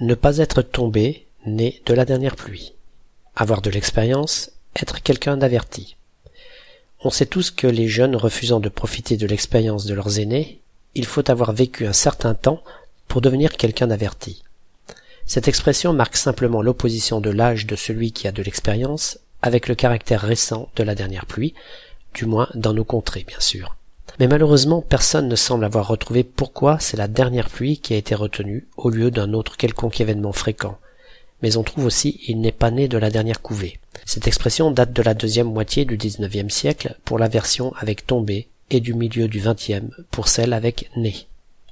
Ne pas être tombé, né de la dernière pluie. Avoir de l'expérience, être quelqu'un d'averti. On sait tous que les jeunes refusant de profiter de l'expérience de leurs aînés, il faut avoir vécu un certain temps pour devenir quelqu'un d'averti. Cette expression marque simplement l'opposition de l'âge de celui qui a de l'expérience avec le caractère récent de la dernière pluie, du moins dans nos contrées bien sûr. Mais malheureusement personne ne semble avoir retrouvé pourquoi c'est la dernière pluie qui a été retenue au lieu d'un autre quelconque événement fréquent. Mais on trouve aussi il n'est pas né de la dernière couvée. Cette expression date de la deuxième moitié du XIXe siècle pour la version avec tombé et du milieu du XXe pour celle avec né.